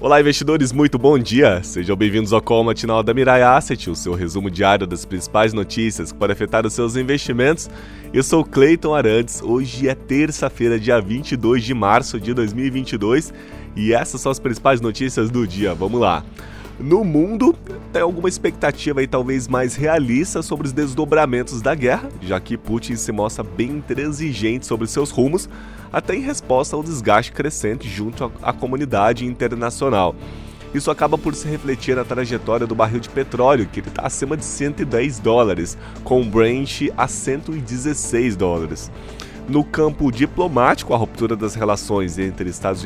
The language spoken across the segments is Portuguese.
Olá, investidores, muito bom dia! Sejam bem-vindos ao Call Matinal da Mirai Asset, o seu resumo diário das principais notícias que podem afetar os seus investimentos. Eu sou Cleiton Arantes, hoje é terça-feira, dia 22 de março de 2022 e essas são as principais notícias do dia. Vamos lá! No mundo, tem alguma expectativa aí talvez mais realista sobre os desdobramentos da guerra, já que Putin se mostra bem intransigente sobre seus rumos, até em resposta ao desgaste crescente junto à comunidade internacional. Isso acaba por se refletir na trajetória do barril de petróleo, que está acima de 110 dólares, com o Brent a 116 dólares. No campo diplomático, a ruptura das relações entre Estados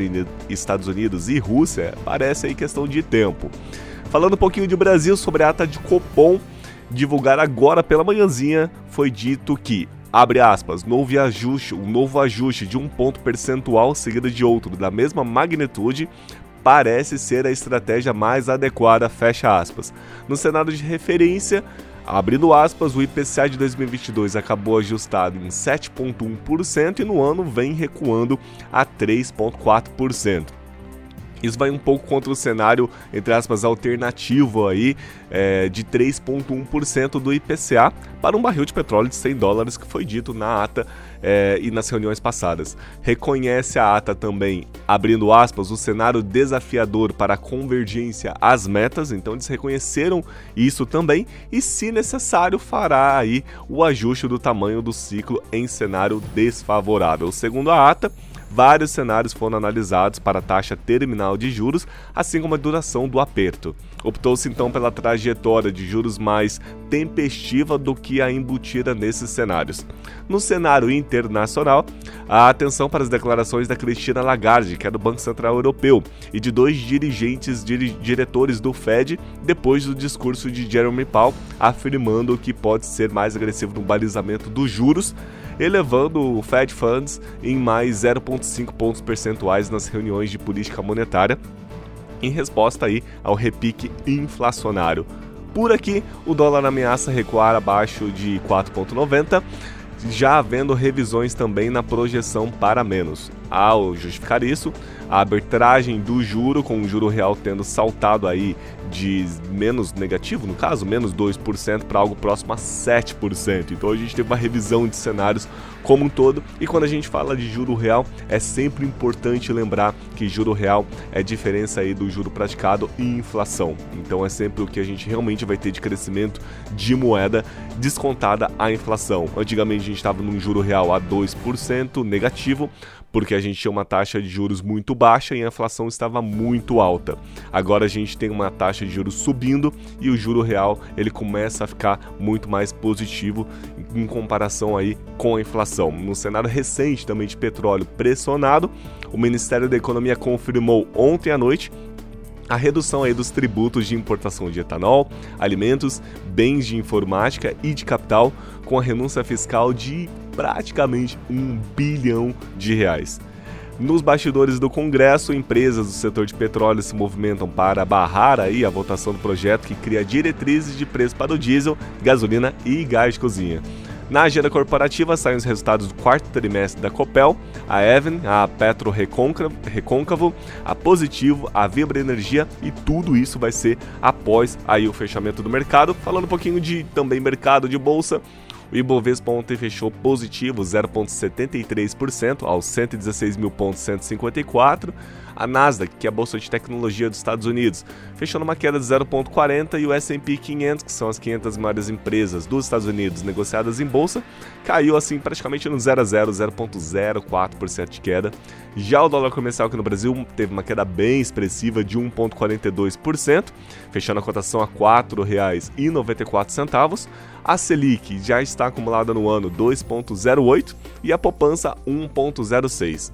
Unidos, e Rússia parece aí questão de tempo. Falando um pouquinho de Brasil sobre a ata de Copom, divulgar agora pela manhãzinha, foi dito que abre aspas, novo ajuste, um novo ajuste de um ponto percentual seguido de outro da mesma magnitude parece ser a estratégia mais adequada, fecha aspas. No cenário de referência, Abrindo aspas, o IPCA de 2022 acabou ajustado em 7,1% e no ano vem recuando a 3,4%. Isso vai um pouco contra o cenário, entre aspas, alternativo aí, é, de 3,1% do IPCA para um barril de petróleo de 100 dólares que foi dito na ata é, e nas reuniões passadas. Reconhece a ata também, abrindo aspas, o cenário desafiador para a convergência às metas, então eles reconheceram isso também e, se necessário, fará aí o ajuste do tamanho do ciclo em cenário desfavorável. Segundo a ata, vários cenários foram analisados para a taxa terminal de juros, assim como a duração do aperto. Optou-se então pela trajetória de juros mais tempestiva do que a embutida nesses cenários. No cenário internacional, a atenção para as declarações da Cristina Lagarde, que é do Banco Central Europeu, e de dois dirigentes dire diretores do Fed depois do discurso de Jeremy Powell afirmando que pode ser mais agressivo no balizamento dos juros elevando o Fed Funds em mais 0,5 pontos percentuais nas reuniões de política monetária, em resposta aí ao repique inflacionário. Por aqui, o dólar ameaça recuar abaixo de 4,90 já havendo revisões também na projeção para menos. Ao justificar isso, a arbitragem do juro, com o juro real tendo saltado aí de menos negativo, no caso, menos 2% para algo próximo a 7%. Então a gente teve uma revisão de cenários como um todo. E quando a gente fala de juro real, é sempre importante lembrar que juro real é diferença aí do juro praticado e inflação. Então é sempre o que a gente realmente vai ter de crescimento de moeda descontada a inflação. Antigamente gente estava num juro real a 2% negativo, porque a gente tinha uma taxa de juros muito baixa e a inflação estava muito alta. Agora a gente tem uma taxa de juros subindo e o juro real ele começa a ficar muito mais positivo em comparação aí com a inflação. No cenário recente também de petróleo pressionado, o Ministério da Economia confirmou ontem à noite a redução aí dos tributos de importação de etanol, alimentos, bens de informática e de capital, com a renúncia fiscal de praticamente um bilhão de reais. Nos bastidores do Congresso, empresas do setor de petróleo se movimentam para barrar aí a votação do projeto que cria diretrizes de preço para o diesel, gasolina e gás de cozinha. Na agenda corporativa saem os resultados do quarto trimestre da Copel, a Even, a Petro Recôncavo, a Positivo, a Vibra Energia e tudo isso vai ser após aí o fechamento do mercado. Falando um pouquinho de também mercado de bolsa, o Ibovespa ontem fechou positivo 0,73% aos 116.154. A Nasdaq, que é a bolsa de tecnologia dos Estados Unidos, fechou numa queda de 0,40 e o S&P 500, que são as 500 maiores empresas dos Estados Unidos negociadas em bolsa, caiu assim praticamente no 0 a 0, 0,04% de queda. Já o dólar comercial aqui no Brasil teve uma queda bem expressiva de 1,42%, fechando a cotação a R$ 4,94. A Selic já está acumulada no ano 2,08 e a poupança 1,06.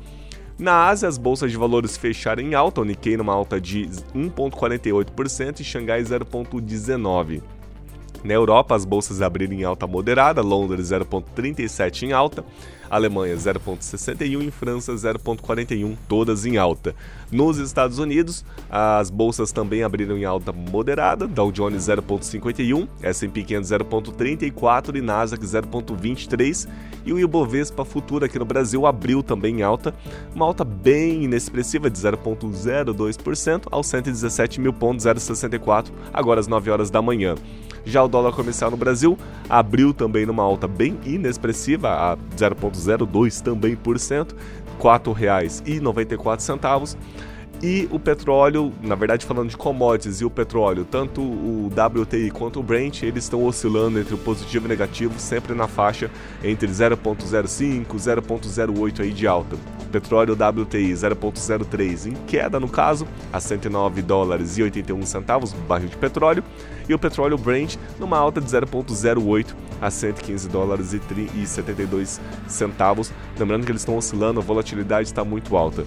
Na Ásia, as bolsas de valores fecharam em alta, o Nikkei numa alta de 1,48% e Xangai 0,19%. Na Europa, as bolsas abriram em alta moderada, Londres 0,37 em alta, Alemanha 0,61 e França 0,41, todas em alta. Nos Estados Unidos, as bolsas também abriram em alta moderada, Dow Jones 0,51, S&P 500 0,34 e Nasdaq 0,23 e o Ibovespa futuro aqui no Brasil abriu também em alta, uma alta bem inexpressiva de 0,02% aos 117 mil pontos 0,64 agora às 9 horas da manhã. Já o dólar comercial no Brasil abriu também numa alta bem inexpressiva, a 0,02 também por cento, R$ 4,94. E o petróleo, na verdade falando de commodities e o petróleo, tanto o WTI quanto o Brent, eles estão oscilando entre o positivo e o negativo, sempre na faixa entre 0.05 e 0.08 aí de alta. Petróleo WTI 0.03 em queda no caso, a 109 dólares e 81 centavos barril de petróleo, e o petróleo Brent numa alta de 0.08 a 115 dólares e 72 centavos. Lembrando que eles estão oscilando, a volatilidade está muito alta.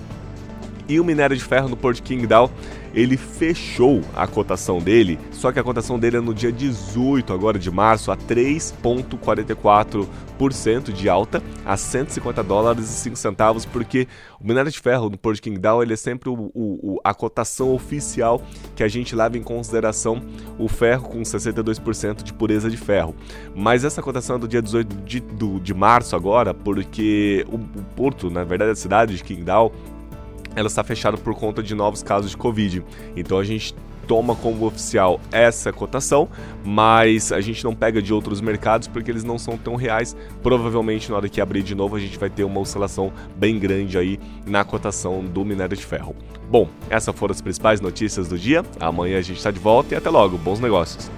E o minério de ferro no Porto Qingdao, ele fechou a cotação dele, só que a cotação dele é no dia 18 agora de março a 3.44% de alta a 150 dólares e 5 centavos, porque o minério de ferro no Porto Qingdao ele é sempre o, o, a cotação oficial que a gente leva em consideração o ferro com 62% de pureza de ferro. Mas essa cotação é do dia 18 de, do, de março agora, porque o, o porto, na verdade a cidade de Qingdao, ela está fechada por conta de novos casos de Covid. Então a gente toma como oficial essa cotação, mas a gente não pega de outros mercados porque eles não são tão reais. Provavelmente na hora que abrir de novo a gente vai ter uma oscilação bem grande aí na cotação do minério de ferro. Bom, essas foram as principais notícias do dia. Amanhã a gente está de volta e até logo. Bons negócios.